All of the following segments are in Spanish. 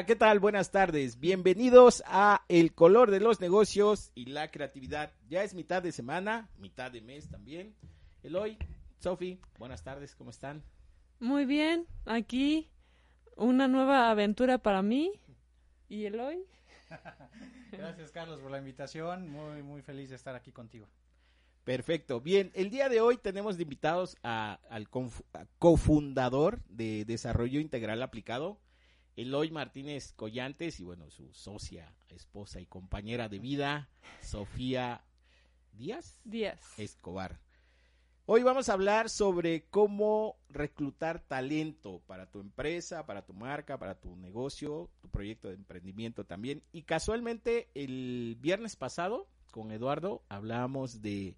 Hola, ¿qué tal? Buenas tardes. Bienvenidos a El color de los negocios y la creatividad. Ya es mitad de semana, mitad de mes también. Eloy, Sofi, buenas tardes, ¿cómo están? Muy bien, aquí una nueva aventura para mí. ¿Y Eloy? Gracias, Carlos, por la invitación. Muy, muy feliz de estar aquí contigo. Perfecto. Bien, el día de hoy tenemos de invitados al cofundador de Desarrollo Integral Aplicado, Eloy Martínez Collantes y bueno, su socia, esposa y compañera de vida, Sofía Díaz. Díaz. Escobar. Hoy vamos a hablar sobre cómo reclutar talento para tu empresa, para tu marca, para tu negocio, tu proyecto de emprendimiento también. Y casualmente el viernes pasado con Eduardo hablábamos de,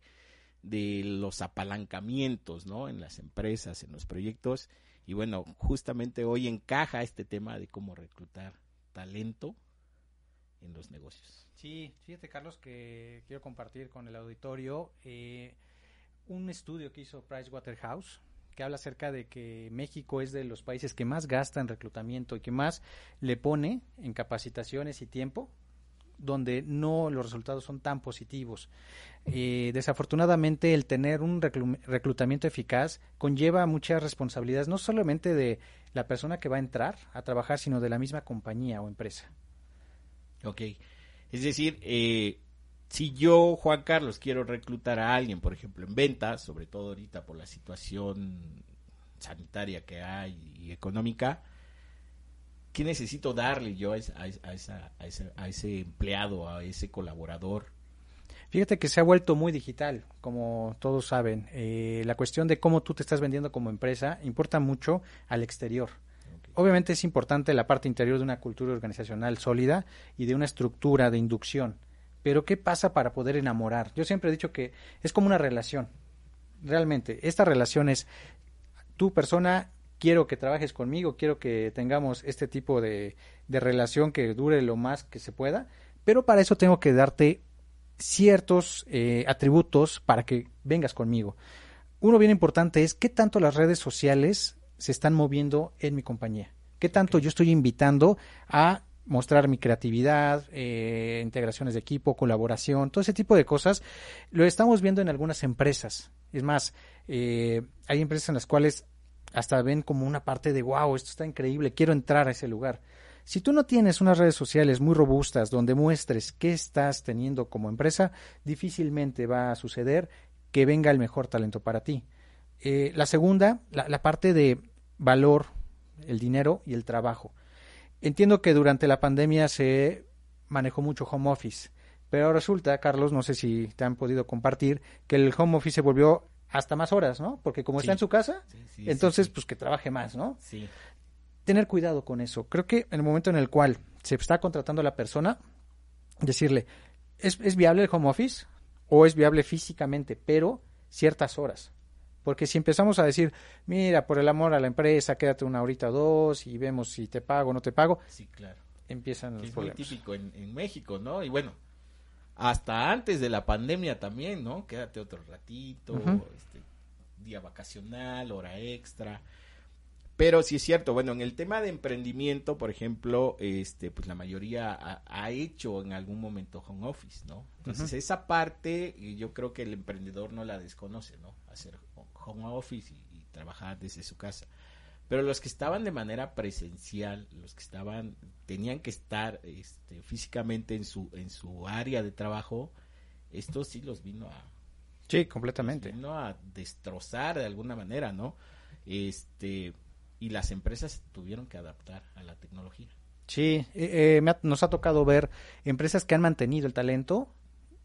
de los apalancamientos, ¿no? En las empresas, en los proyectos. Y bueno, justamente hoy encaja este tema de cómo reclutar talento en los negocios. Sí, fíjate Carlos que quiero compartir con el auditorio eh, un estudio que hizo Pricewaterhouse que habla acerca de que México es de los países que más gasta en reclutamiento y que más le pone en capacitaciones y tiempo donde no los resultados son tan positivos. Eh, desafortunadamente, el tener un reclutamiento eficaz conlleva muchas responsabilidades, no solamente de la persona que va a entrar a trabajar, sino de la misma compañía o empresa. Ok. Es decir, eh, si yo, Juan Carlos, quiero reclutar a alguien, por ejemplo, en ventas, sobre todo ahorita por la situación sanitaria que hay y económica, ¿qué necesito darle yo a, a, ese empleado, a ese colaborador? Fíjate que se ha vuelto muy digital, como todos saben. Eh, la cuestión de cómo tú te estás vendiendo como empresa importa mucho al exterior. Obviamente es importante la parte interior de una cultura organizacional sólida y de una estructura de inducción. Pero ¿qué pasa para poder enamorar? Yo siempre he dicho que es como una relación. Realmente, esta relación es tu persona quiero que trabajes conmigo, quiero que tengamos este tipo de, relación que dure lo más que se pueda, pero para eso tengo que darte ciertos eh, atributos para que vengas conmigo. Uno bien importante es qué tanto las redes sociales se están moviendo en mi compañía, qué tanto yo estoy invitando a mostrar mi creatividad, eh, integraciones de equipo, colaboración, todo ese tipo de cosas, lo estamos viendo en algunas empresas. Es más, eh, hay empresas en las cuales hasta ven como una parte de, wow, esto está increíble, quiero entrar a ese lugar. Si tú no tienes unas redes sociales muy robustas donde muestres qué estás teniendo como empresa, difícilmente va a suceder que venga el mejor talento para ti. Eh, la segunda, la, parte de valor, el dinero y el trabajo. Entiendo que durante la pandemia se manejó mucho home office, pero resulta, Carlos, no sé si te han podido compartir, que el home office se volvió hasta más horas, ¿no? Porque como está en su casa, entonces pues que trabaje más, ¿no? Sí. Tener cuidado con eso. Creo que en el momento en el cual se está contratando a la persona, decirle, ¿es, ¿es viable el home office? ¿O es viable físicamente, pero ciertas horas? Porque si empezamos a decir, mira, por el amor a la empresa, quédate una horita o dos y vemos si te pago o no te pago. Sí, claro. Empiezan los es problemas. muy típico en, en México, ¿no? Y bueno, hasta antes de la pandemia también, ¿no? Quédate otro ratito, este, día vacacional, hora extra. Pero sí es cierto, bueno, en el tema de emprendimiento, por ejemplo, este, pues la mayoría ha, hecho en algún momento home office, ¿no? Entonces esa parte yo creo que el emprendedor no la desconoce, ¿no? Hacer home office y trabajar desde su casa. Pero los que estaban de manera presencial, los que estaban, tenían que estar este, físicamente en su, en su área de trabajo, esto sí los vino a... Sí, completamente. vino a destrozar de alguna manera, ¿no? Este, y las empresas tuvieron que adaptar a la tecnología. Sí, eh, eh, nos ha tocado ver empresas que han mantenido el talento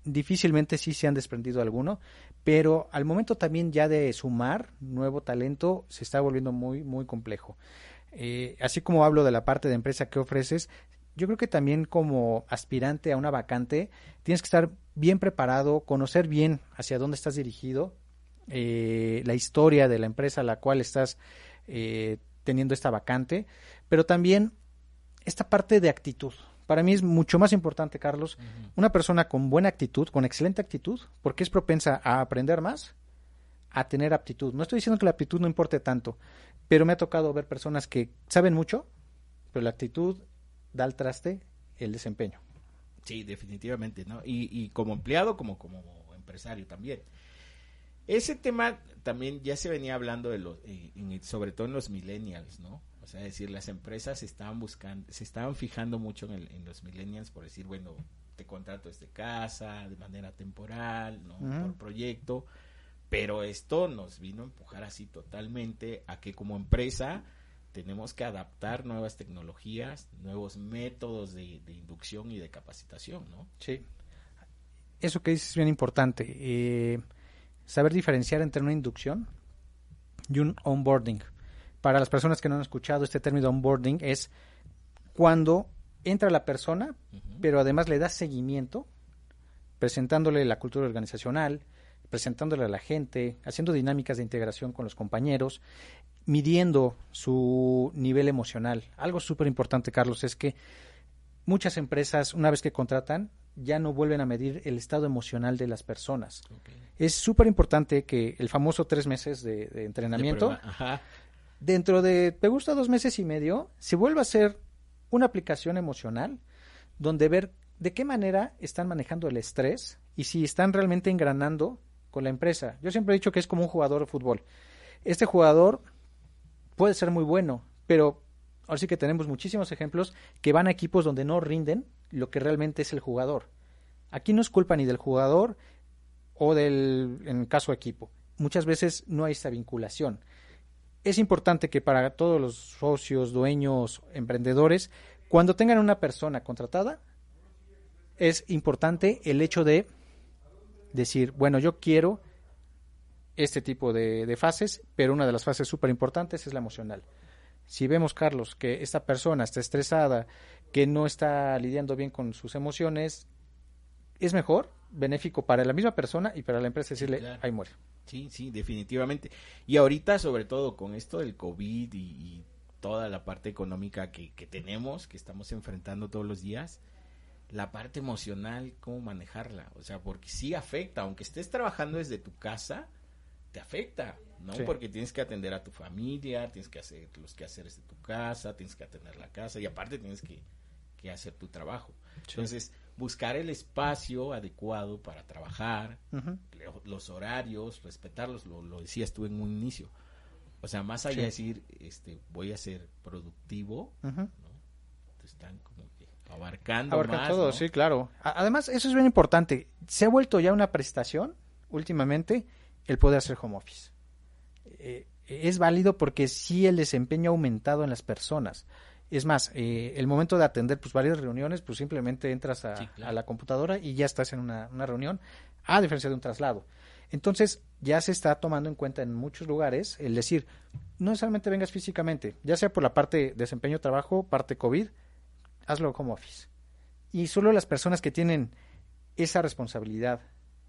difícilmente sí se han desprendido alguno, pero al momento también ya de sumar nuevo talento se está volviendo muy, muy complejo. Eh, así como hablo de la parte de empresa que ofreces, yo creo que también como aspirante a una vacante tienes que estar bien preparado, conocer bien hacia dónde estás dirigido, eh, la historia de la empresa a la cual estás eh, teniendo esta vacante, pero también esta parte de actitud. Para mí es mucho más importante, Carlos, una persona con buena actitud, con excelente actitud, porque es propensa a aprender más, a tener aptitud. No estoy diciendo que la aptitud no importe tanto, pero me ha tocado ver personas que saben mucho, pero la actitud da al traste el desempeño. Sí, definitivamente, ¿no? Y, como empleado, como, como empresario también. Ese tema también ya se venía hablando de los, eh, sobre todo en los millennials, ¿no? O sea, decir, las empresas estaban buscando, se estaban fijando mucho en, en los millennials por decir, bueno, te contrato desde casa, de manera temporal, ¿no? Por proyecto. Pero esto nos vino a empujar así totalmente a que como empresa tenemos que adaptar nuevas tecnologías, nuevos métodos de, inducción y de capacitación, ¿no? Sí. Eso que dices es bien importante. Eh, saber diferenciar entre una inducción y un onboarding para las personas que no han escuchado este término onboarding, es cuando entra la persona, pero además le da seguimiento, presentándole la cultura organizacional, presentándole a la gente, haciendo dinámicas de integración con los compañeros, midiendo su nivel emocional. Algo súper importante, Carlos, es que muchas empresas, una vez que contratan, ya no vuelven a medir el estado emocional de las personas. Es súper importante que el famoso tres meses de, entrenamiento dentro de, me gusta dos meses y medio, se vuelve a hacer una aplicación emocional donde ver de qué manera están manejando el estrés y si están realmente engranando con la empresa. Yo siempre he dicho que es como un jugador de fútbol. Este jugador puede ser muy bueno, pero ahora sí que tenemos muchísimos ejemplos que van a equipos donde no rinden lo que realmente es el jugador. Aquí no es culpa ni del jugador o del, en caso equipo. Muchas veces no hay esta vinculación es importante que para todos los socios, dueños, emprendedores, cuando tengan una persona contratada, es importante el hecho de decir, bueno, yo quiero este tipo de, fases, pero una de las fases súper importantes es la emocional. Si vemos, Carlos, que esta persona está estresada, que no está lidiando bien con sus emociones, es mejor, benéfico para la misma persona y para la empresa decirle, ahí muere. Sí, sí, definitivamente. Y ahorita, sobre todo con esto del COVID y, toda la parte económica que, tenemos, que estamos enfrentando todos los días, la parte emocional, cómo manejarla. O sea, porque sí afecta, aunque estés trabajando desde tu casa, te afecta, ¿no? Porque tienes que atender a tu familia, tienes que hacer los quehaceres de tu casa, tienes que atender la casa y aparte tienes que, hacer tu trabajo. Entonces, buscar el espacio adecuado para trabajar, los horarios, respetarlos, lo, lo, decías tú en un inicio. O sea, más allá de decir, este, voy a ser productivo, ¿no? están como que abarcando Abarcan todo, sí, claro. Además, eso es bien importante. Se ha vuelto ya una prestación, últimamente, el poder hacer home office. Eh, es válido porque sí el desempeño ha aumentado en las personas. Es más, eh, el momento de atender pues varias reuniones, pues simplemente entras a, la computadora y ya estás en una, reunión, a diferencia de un traslado. Entonces, ya se está tomando en cuenta en muchos lugares el decir, no necesariamente vengas físicamente, ya sea por la parte de desempeño trabajo, parte COVID, hazlo como office. Y solo las personas que tienen esa responsabilidad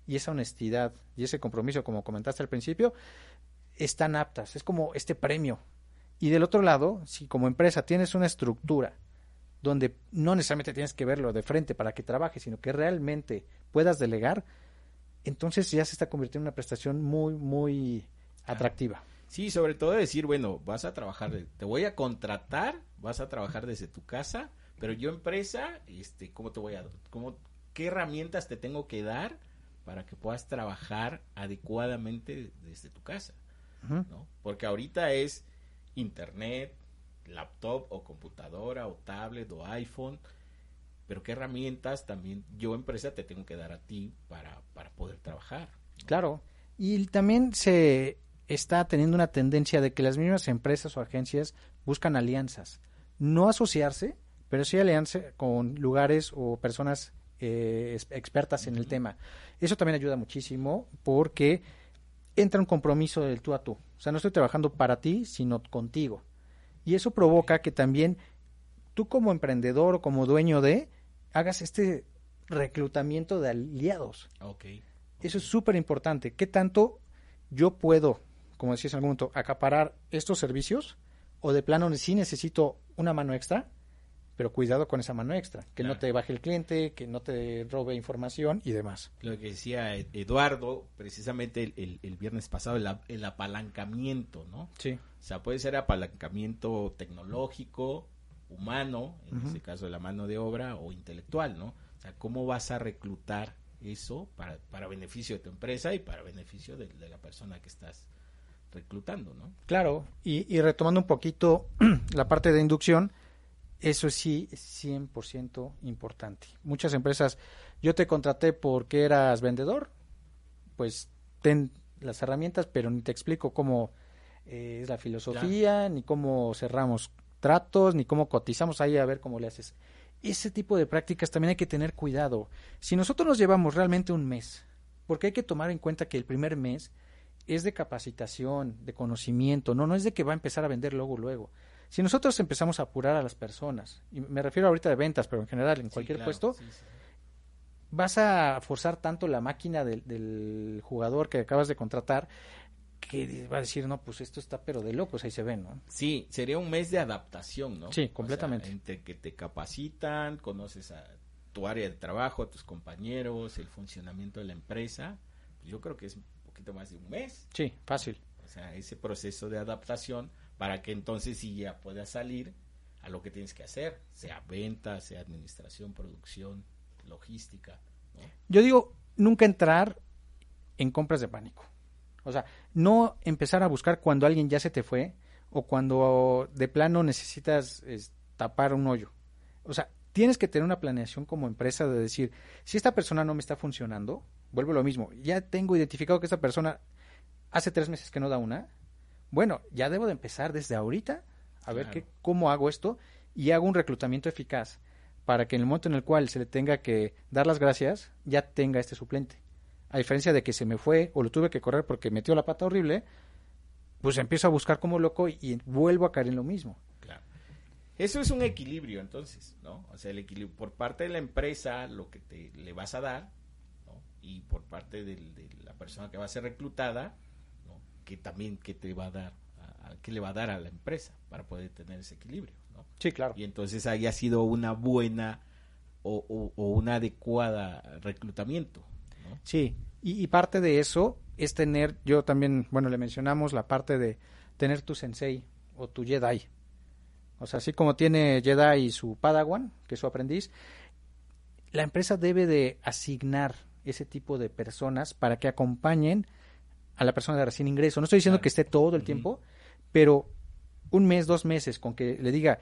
y esa honestidad y ese compromiso, como comentaste al principio, están aptas. Es como este premio y del otro lado, si como empresa tienes una estructura donde no necesariamente tienes que verlo de frente para que trabaje, sino que realmente puedas delegar, entonces ya se está convirtiendo en una prestación muy, muy atractiva. Sí, sobre todo decir, bueno, vas a trabajar, te voy a contratar, vas a trabajar desde tu casa, pero yo empresa, este, ¿cómo te voy a, cómo, qué herramientas te tengo que dar para que puedas trabajar adecuadamente desde tu casa? ¿no? Porque ahorita es, internet, laptop o computadora o tablet o iPhone, pero qué herramientas también yo empresa te tengo que dar a ti para, para poder trabajar. Claro, y también se está teniendo una tendencia de que las mismas empresas o agencias buscan alianzas, no asociarse, pero sí alianza con lugares o personas eh, expertas en el tema. Eso también ayuda muchísimo porque entra un compromiso del tú a tú. O sea, no estoy trabajando para ti, sino contigo. Y eso provoca que también tú como emprendedor o como dueño de, hagas este reclutamiento de aliados. Okay. Eso es súper importante. ¿Qué tanto yo puedo, como decías en algún momento, acaparar estos servicios? O de plano sí necesito una mano extra, pero cuidado con esa mano extra, que no te baje el cliente, que no te robe información y demás. Lo que decía Eduardo, precisamente el, viernes pasado, el, apalancamiento, ¿no? Sí. O sea, puede ser apalancamiento tecnológico, humano, en este caso de la mano de obra, o intelectual, ¿no? O sea, ¿cómo vas a reclutar eso para, para beneficio de tu empresa y para beneficio de, la persona que estás reclutando, ¿no? Claro, y, y retomando un poquito la parte de inducción, eso sí es 100% importante. Muchas empresas, yo te contraté porque eras vendedor, pues ten las herramientas, pero ni te explico cómo eh, es la filosofía, ni cómo cerramos tratos, ni cómo cotizamos ahí a ver cómo le haces. Ese tipo de prácticas también hay que tener cuidado. Si nosotros nos llevamos realmente un mes, porque hay que tomar en cuenta que el primer mes es de capacitación, de conocimiento, no, no es de que va a empezar a vender luego, luego. Si nosotros empezamos a apurar a las personas, y me refiero ahorita de ventas, pero en general en cualquier puesto, vas a forzar tanto la máquina del, jugador que acabas de contratar que va a decir, no, pues esto está pero de locos, ahí se ven, ¿no? Sí, sería un mes de adaptación, ¿no? Sí, completamente. entre que te capacitan, conoces a tu área de trabajo, a tus compañeros, el funcionamiento de la empresa, yo creo que es un poquito más de un mes. Sí, fácil. O sea, ese proceso de adaptación para que entonces sí ya puedas salir a lo que tienes que hacer, sea venta, sea administración, producción, logística. Yo digo, nunca entrar en compras de pánico. O sea, no empezar a buscar cuando alguien ya se te fue o cuando de plano necesitas tapar un hoyo. O sea, tienes que tener una planeación como empresa de decir, si esta persona no me está funcionando, vuelvo lo mismo, ya tengo identificado que esta persona hace tres meses que no da una, bueno, ya debo de empezar desde ahorita a ver qué, cómo hago esto y hago un reclutamiento eficaz para que en el momento en el cual se le tenga que dar las gracias, ya tenga este suplente. A diferencia de que se me fue o lo tuve que correr porque metió la pata horrible, pues empiezo a buscar como loco y, vuelvo a caer en lo mismo. Claro. Eso es un equilibrio, entonces, ¿no? O sea, el equilibrio por parte de la empresa, lo que te le vas a dar, ¿no? Y por parte de la persona que va a ser reclutada, que también que te va a dar, que le va a dar a la empresa para poder tener ese equilibrio, ¿no? Sí, claro. Y entonces ahí ha sido una buena o, una adecuada reclutamiento, ¿no? Sí, y, parte de eso es tener, yo también, bueno, le mencionamos la parte de tener tu sensei o tu Jedi. O sea, así como tiene Jedi su Padawan, que es su aprendiz, la empresa debe de asignar ese tipo de personas para que acompañen a la persona de recién ingreso. No estoy diciendo que esté todo el tiempo, pero un mes, dos meses con que le diga,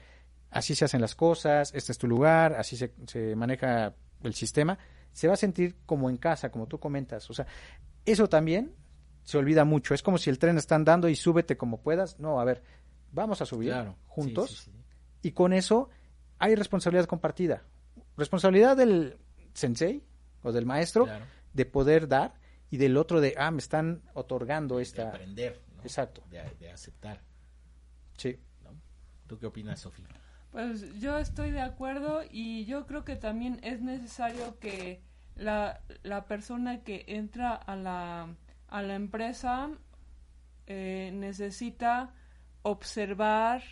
así se hacen las cosas, este es tu lugar, así se, se maneja el sistema, se va a sentir como en casa, como tú comentas. O sea, eso también se olvida mucho. Es como si el tren está andando y súbete como puedas. No, a ver, vamos a subir juntos. y con eso hay responsabilidad compartida. Responsabilidad del sensei o del maestro de poder dar y del otro de, ah, me están otorgando esta... De aprender, Exacto. De, aceptar. Sí. ¿Tú qué opinas, Sofía? Pues yo estoy de acuerdo y yo creo que también es necesario que la, la persona que entra a la, a la empresa eh, necesita observar,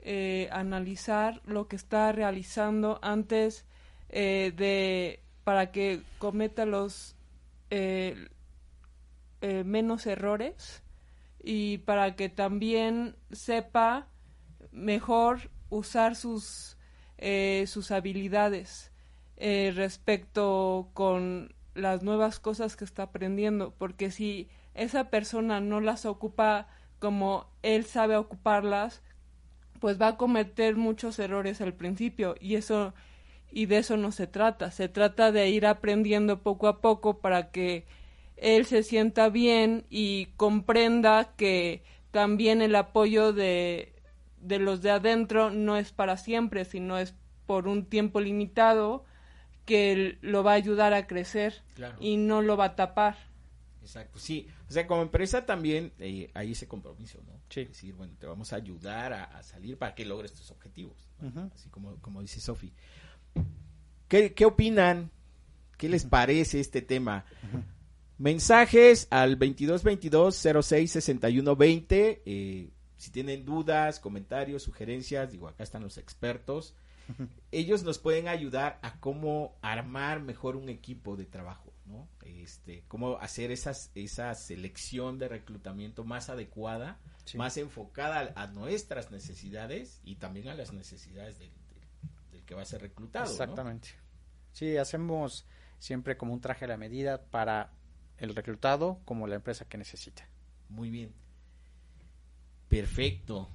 eh, analizar lo que está realizando antes eh, de para que cometa los eh, menos errores y para que también sepa mejor usar sus, eh, sus habilidades eh, respecto con las nuevas cosas que está aprendiendo, porque si esa persona no las ocupa como él sabe ocuparlas, pues va a cometer muchos errores al principio y eso y de eso no se trata, se trata de ir aprendiendo poco a poco para que él se sienta bien y comprenda que también el apoyo de, de los de adentro no es para siempre, sino es por un tiempo limitado, que lo va a ayudar a crecer y no lo va a tapar. Exacto, sí. O sea, como empresa también eh, hay ese compromiso, ¿no? Sí. Es decir, bueno, te vamos a ayudar a, salir para que logres tus objetivos, así como, como dice Sofi. ¿Qué, ¿Qué, opinan? ¿Qué les parece este tema? Mensajes al 2222 06 61 20. Eh, si tienen dudas, comentarios, sugerencias, digo, acá están los expertos. Ellos nos pueden ayudar a cómo armar mejor un equipo de trabajo, ¿no? Este, cómo hacer esas, esa selección de reclutamiento más adecuada, más enfocada a, nuestras necesidades y también a las necesidades del, que va a ser reclutado. Exactamente. Sí, hacemos siempre como un traje a la medida para el reclutado como la empresa que necesita. Muy bien. Perfecto.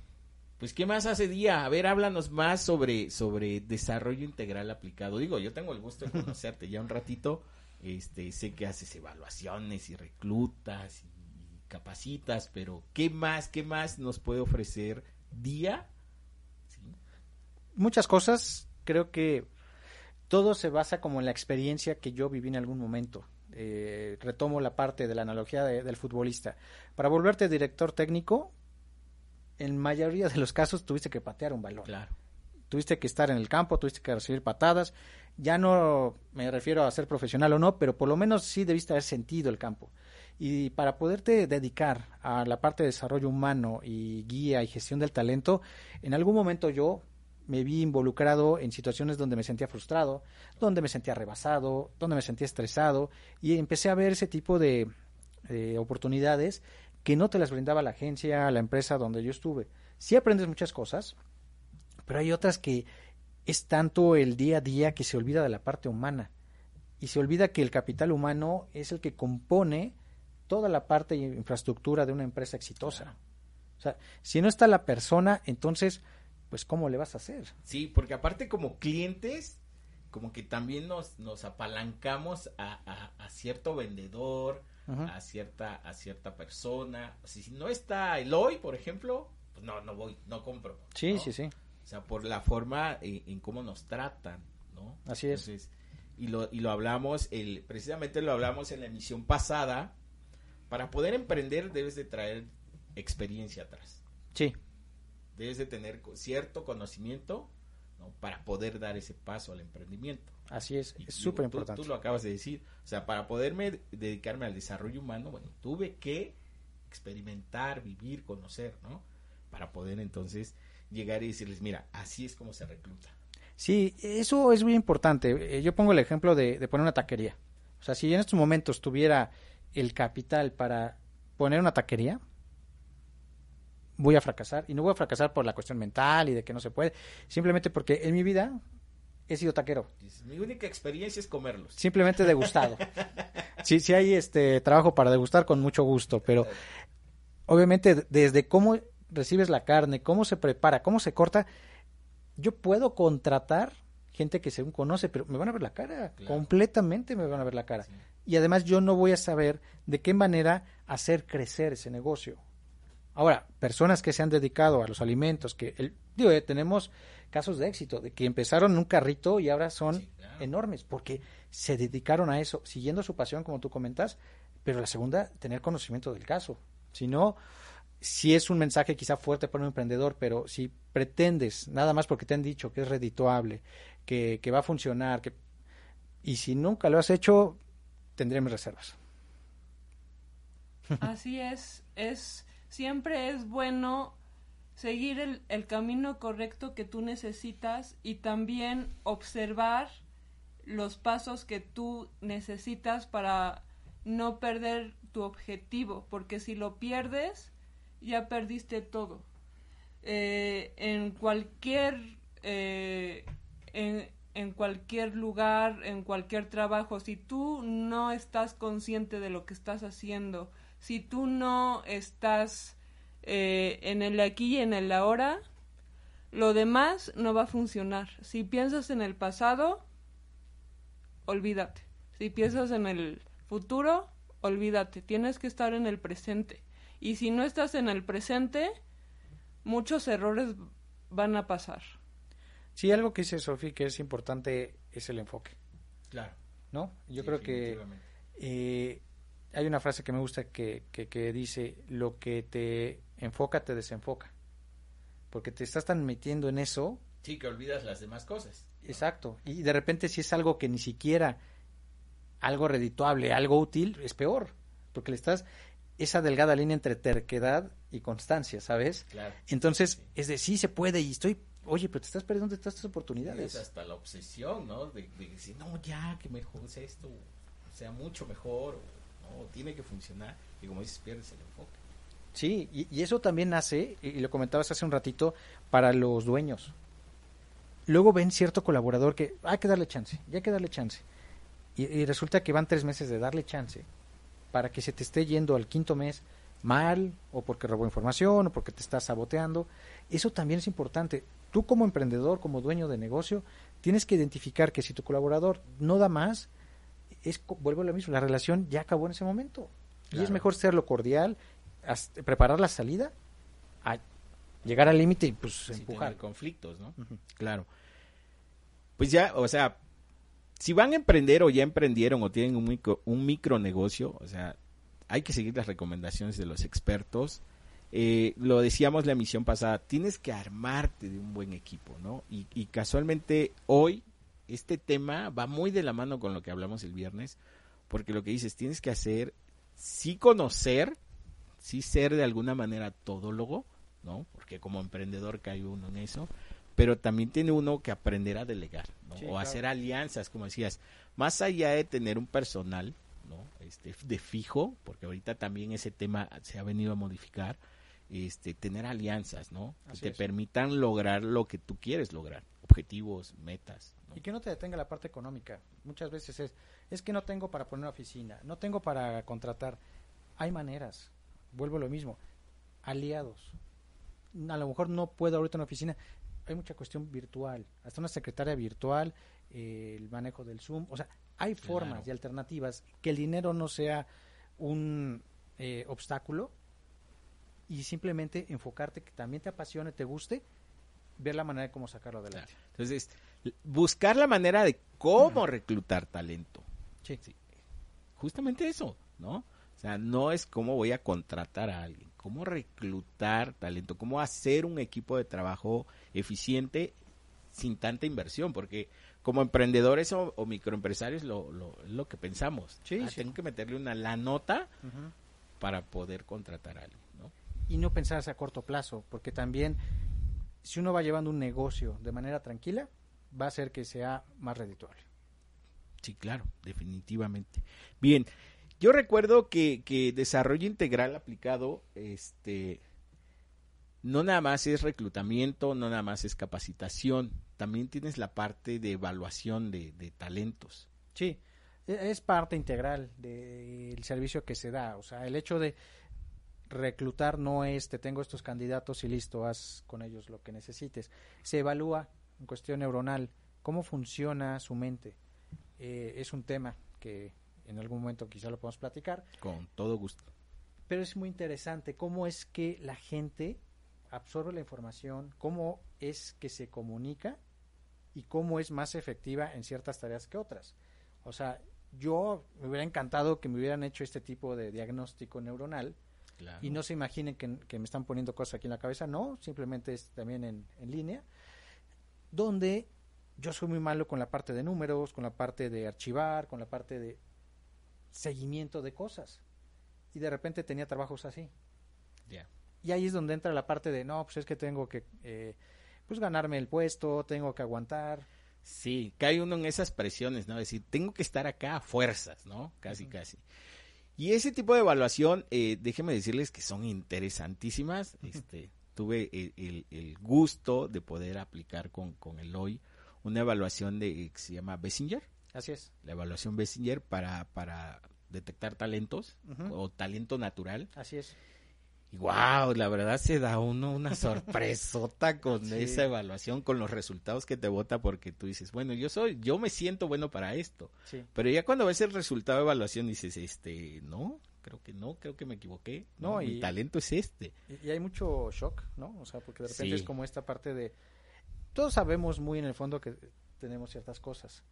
Pues, ¿qué más hace día? A ver, háblanos más sobre, sobre desarrollo integral aplicado. Digo, yo tengo el gusto de conocerte ya un ratito. Este, sé que haces evaluaciones y reclutas y, capacitas, pero ¿qué más, qué más nos puede ofrecer día? Muchas cosas. Creo que todo se basa como en la experiencia que yo viví en algún momento. Eh, retomo la parte de la analogía del futbolista. Para volverte director técnico, en mayoría de los casos tuviste que patear un balón. Claro. Tuviste que estar en el campo, tuviste que recibir patadas. Ya no me refiero a ser profesional o no, pero por lo menos sí debiste haber sentido el campo. Y para poderte dedicar a la parte de desarrollo humano y guía y gestión del talento, en algún momento yo me vi involucrado en situaciones donde me sentía frustrado, donde me sentía rebasado, donde me sentía estresado y empecé a ver ese tipo de, oportunidades que no te las brindaba la agencia, la empresa donde yo estuve. Sí aprendes muchas cosas, pero hay otras que es tanto el día a día que se olvida de la parte humana y se olvida que el capital humano es el que compone toda la parte de infraestructura de una empresa exitosa. O sea, si no está la persona, entonces pues ¿cómo le vas a hacer? Sí, porque aparte como clientes, como que también nos, nos apalancamos a, a, cierto vendedor, a cierta, a cierta persona. si no está Eloy, por ejemplo, pues no, no voy, no compro. Sí, sí, sí. O sea, por la forma en, cómo nos tratan, ¿no? Así es. y lo, y lo hablamos, el, precisamente lo hablamos en la emisión pasada, para poder emprender debes de traer experiencia atrás. Sí debes de tener cierto conocimiento para poder dar ese paso al emprendimiento. Así es, es súper importante. Tú, lo acabas de decir, o sea, para poderme dedicarme al desarrollo humano, bueno, tuve que experimentar, vivir, conocer, ¿no? Para poder entonces llegar y decirles, mira, así es como se recluta. Sí, eso es muy importante. Eh, yo pongo el ejemplo de, de poner una taquería. O sea, si en estos momentos tuviera el capital para poner una taquería, voy a fracasar. Y no voy a fracasar por la cuestión mental y de que no se puede, simplemente porque en mi vida he sido taquero. Mi única experiencia es comerlos. Simplemente degustado. sí, sí hay este trabajo para degustar con mucho gusto, pero obviamente desde cómo recibes la carne, cómo se prepara, cómo se corta, yo puedo contratar gente que según conoce, pero me van a ver la cara, completamente me van a ver la cara. Y además yo no voy a saber de qué manera hacer crecer ese negocio. Ahora, personas que se han dedicado a los alimentos, que el, digo, eh, tenemos casos de éxito, de que empezaron en un carrito y ahora son enormes, porque se dedicaron a eso, siguiendo su pasión, como tú comentas, pero la segunda, tener conocimiento del caso. Si no, si es un mensaje quizá fuerte para un emprendedor, pero si pretendes, nada más porque te han dicho que es redituable, que, que va a funcionar, que, y si nunca lo has hecho, tendré mis reservas. Así es, es siempre es bueno seguir el, camino correcto que tú necesitas y también observar los pasos que tú necesitas para no perder tu objetivo, porque si lo pierdes, ya perdiste todo. Eh, en cualquier eh, en, en cualquier lugar, en cualquier trabajo, si tú no estás consciente de lo que estás haciendo, si tú no estás eh, en el aquí y en el ahora, lo demás no va a funcionar. Si piensas en el pasado, olvídate. Si piensas en el futuro, olvídate. Tienes que estar en el presente. Y si no estás en el presente, muchos errores van a pasar. Sí, algo que dice Sofía que es importante es el enfoque. Claro. ¿No? Yo creo que eh, hay una frase que me gusta que, que, que dice, lo que te enfoca te desenfoca. Porque te estás tan metiendo en eso. Sí, que olvidas las demás cosas. Exacto. Y de repente si es algo que ni siquiera algo redituable, algo útil, es peor. Porque le estás esa delgada línea entre terquedad y constancia, ¿sabes? Claro. Entonces, es de sí se puede y estoy, oye, pero te estás perdiendo todas estas oportunidades. Es hasta la obsesión, ¿no? De, de decir, no, ya, que mejor sea esto, sea mucho mejor, o, no, tiene que funcionar. Y como dices, pierdes el enfoque. Sí, y, eso también nace, y lo comentabas hace un ratito, para los dueños. Luego ven cierto colaborador que hay que darle chance, ya hay que darle chance. Y, y resulta que van tres meses de darle chance para que se te esté yendo al quinto mes mal o porque robó información o porque te está saboteando. Eso también es importante. Tú como emprendedor, como dueño de negocio, tienes que identificar que si tu colaborador no da más, es vuelvo a lo mismo, la relación ya acabó en ese momento. Claro. Y es mejor serlo cordial, hasta, preparar la salida, a llegar al límite y pues Sí, empujar. conflictos, ¿no? Claro. Pues ya, o sea, si van a emprender o ya emprendieron o tienen un micro, un micronegocio, o sea, hay que seguir las recomendaciones de los expertos. Eh, lo decíamos la emisión pasada, tienes que armarte de un buen equipo, ¿no? Y, y casualmente hoy este tema va muy de la mano con lo que hablamos el viernes, porque lo que dices, tienes que hacer, sí conocer, sí ser de alguna manera todólogo, ¿no? Porque como emprendedor cae uno en eso, pero también tiene uno que aprender a delegar, ¿no? Sí, o claro. hacer alianzas, como decías, más allá de tener un personal, ¿no? Este, de fijo, porque ahorita también ese tema se ha venido a modificar, este, tener alianzas, ¿no? Que te es. permitan lograr lo que tú quieres lograr, objetivos, metas, ¿no? Y que no te detenga la parte económica. Muchas veces es, es que no tengo para poner una oficina, no tengo para contratar. Hay maneras, vuelvo a lo mismo, aliados. A lo mejor no puedo ahorita una oficina, hay mucha cuestión virtual, hasta una secretaria virtual, eh, el manejo del Zoom, o sea, hay Claro. formas y alternativas que el dinero no sea un eh, obstáculo y simplemente enfocarte que también te apasione, te guste, ver la manera de cómo sacarlo adelante. Entonces, buscar la manera de cómo reclutar talento. Sí. Justamente eso, ¿no? O sea, no es cómo voy a contratar a alguien, cómo reclutar talento, cómo hacer un equipo de trabajo eficiente sin tanta inversión, porque como emprendedores o, o microempresarios lo, lo, es lo que pensamos. Sí, Ah, sí. Tengo que meterle una la nota para poder contratar a alguien, ¿no? y no pensarse a corto plazo, porque también si uno va llevando un negocio de manera tranquila, va a hacer que sea más redituable. Sí, claro, definitivamente. Bien, yo recuerdo que, que desarrollo integral aplicado, este, no nada más es reclutamiento, no nada más es capacitación, también tienes la parte de evaluación de, de talentos. Sí, e- es parte integral del servicio que se da. O sea, el hecho de reclutar no es te tengo estos candidatos y listo, haz con ellos lo que necesites. Se evalúa en cuestión neuronal cómo funciona su mente. Eh, es un tema que en algún momento quizá lo podemos platicar, Con todo gusto. pero es muy interesante cómo es que la gente absorbe la información, cómo es que se comunica y cómo es más efectiva en ciertas tareas que otras. O sea, yo me hubiera encantado que me hubieran hecho este tipo de diagnóstico neuronal Claro. y no se imaginen que, que me están poniendo cosas aquí en la cabeza, no, simplemente es también en, en línea, donde yo soy muy malo con la parte de números, con la parte de archivar, con la parte de seguimiento de cosas. Y de repente tenía trabajos así. Ya. Y ahí es donde entra la parte de, no, pues es que tengo que, eh, pues ganarme el puesto, tengo que aguantar. Sí, cae uno en esas presiones, ¿no? Es decir, tengo que estar acá a fuerzas, ¿no? Casi, casi. Y ese tipo de evaluación, eh, déjenme decirles que son interesantísimas. Este, tuve el, el- el gusto de poder aplicar con, con el hoy una evaluación de que se llama Bessinger, Así es. la evaluación Bessinger para, para detectar talentos o talento natural. Así es. Y wow, la verdad se da uno una sorpresota con Sí. esa evaluación, con los resultados que te vota, porque tú dices, bueno, yo soy, yo me siento bueno para esto. Sí. Pero ya cuando ves el resultado de evaluación dices, este, no, creo que no, creo que me equivoqué. No, No, mi talento es este. Y, y hay mucho shock, ¿no? O sea, porque de repente Sí. es como esta parte de... Todos sabemos muy en el fondo que tenemos ciertas cosas,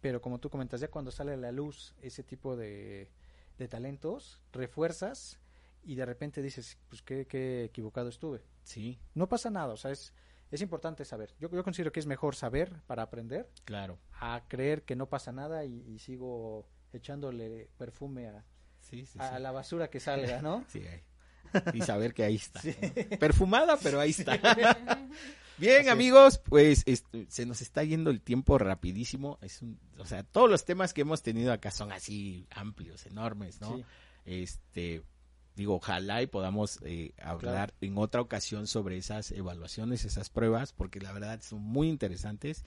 pero como tú comentas, ya cuando sale a la luz ese tipo de, de talentos, refuerzas y de repente dices, pues qué, qué equivocado estuve. Sí. No pasa nada, o sea, es, es importante saber. Yo, yo considero que es mejor saber para aprender Claro. a creer que no pasa nada y, y sigo echándole perfume a, Sí, sí, a sí. la basura que salga, ¿no? Sí, ahí. Y saber que ahí está. ¿no? Perfumada, pero ahí está. Bien, amigos, pues se nos está yendo el tiempo rapidísimo. Es un, o sea, todos los temas que hemos tenido acá son así amplios, enormes, ¿no? Sí. Este, digo, ojalá y podamos eh, hablar en otra ocasión sobre esas evaluaciones, esas pruebas, porque la verdad son muy interesantes.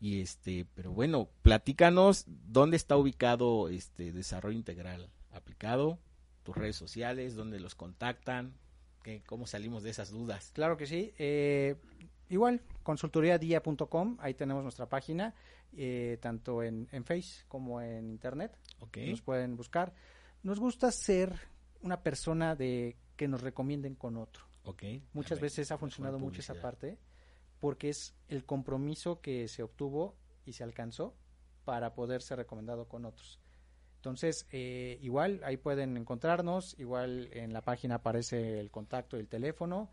Y este, pero bueno, platícanos dónde está ubicado este desarrollo integral aplicado, tus redes sociales, dónde los contactan, qué, cómo salimos de esas dudas. Claro que sí. Eh, igual, consultoriadia.com, ahí tenemos nuestra página, eh, tanto en, en Face como en Internet. Ok. Nos pueden buscar. Nos gusta ser una persona de que nos recomienden con otro. Muchas A ver, veces ha funcionado mucho esa parte porque es el compromiso que se obtuvo y se alcanzó para poder ser recomendado con otros. Entonces, eh, igual ahí pueden encontrarnos, igual en la página aparece el contacto y el teléfono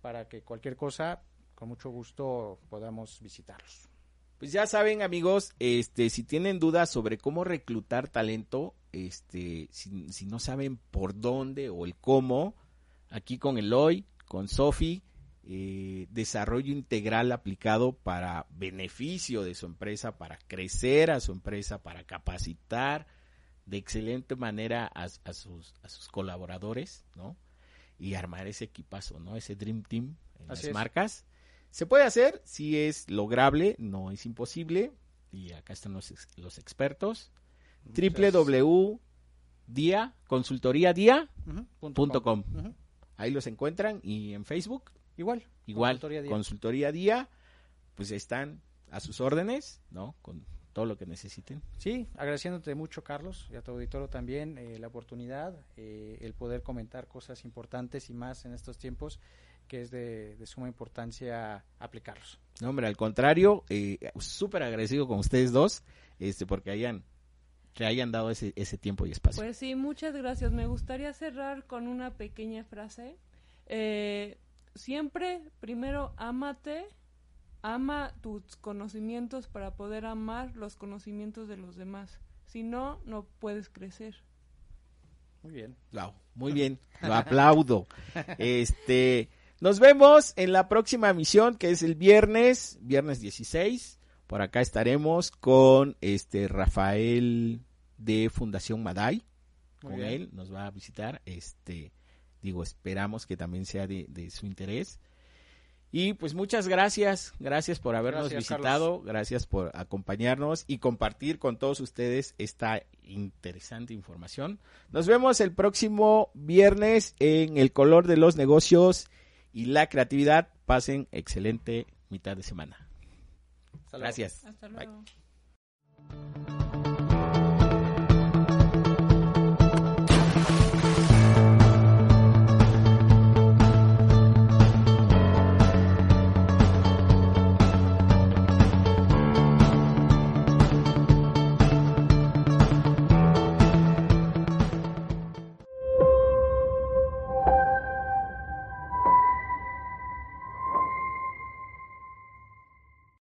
para que cualquier cosa, con mucho gusto, podamos visitarlos. Pues ya saben, amigos, este, si tienen dudas sobre cómo reclutar talento, este, si, si no saben por dónde o el cómo, aquí con Eloy, con Sofi, eh, desarrollo integral aplicado para beneficio de su empresa, para crecer a su empresa, para capacitar de excelente manera a, a sus, a sus colaboradores, ¿no? Y armar ese equipazo, ¿no? Ese Dream Team en Así las es. marcas. Se puede hacer, si es lograble, no es imposible. Y acá están los, los expertos. www.dia, consultoriadia.com. Ujú, ujú. Ahí los encuentran y en Facebook, Igual. igual, Consultoría Día. consultoría Día, pues están a sus órdenes, ¿no? Con todo lo que necesiten. Sí, agradeciéndote mucho, Carlos, y a tu auditorio también eh, la oportunidad, eh, el poder comentar cosas importantes y más en estos tiempos, que es de, de suma importancia aplicarlos. No, hombre, al contrario, eh, súper agradecido con ustedes dos, este, porque hayan, que hayan dado ese, ese tiempo y espacio. Pues sí, muchas gracias. Me gustaría cerrar con una pequeña frase. Eh, siempre, primero, ámate, ama tus conocimientos para poder amar los conocimientos de los demás. Si no, no puedes crecer. Muy bien. Wow, muy bien, lo aplaudo. Este, nos vemos en la próxima emisión que es el viernes, viernes 16. Por acá estaremos con este Rafael de Fundación Maday. Muy con bien. él nos va a visitar. Este, digo, esperamos que también sea de, de su interés. Y pues muchas gracias, gracias por habernos Gracias, visitado, gracias por acompañarnos y compartir con todos ustedes esta interesante información. Nos vemos el próximo viernes en El color de los negocios y la creatividad. Pasen excelente mitad de semana. Gracias. Hasta luego. Bye.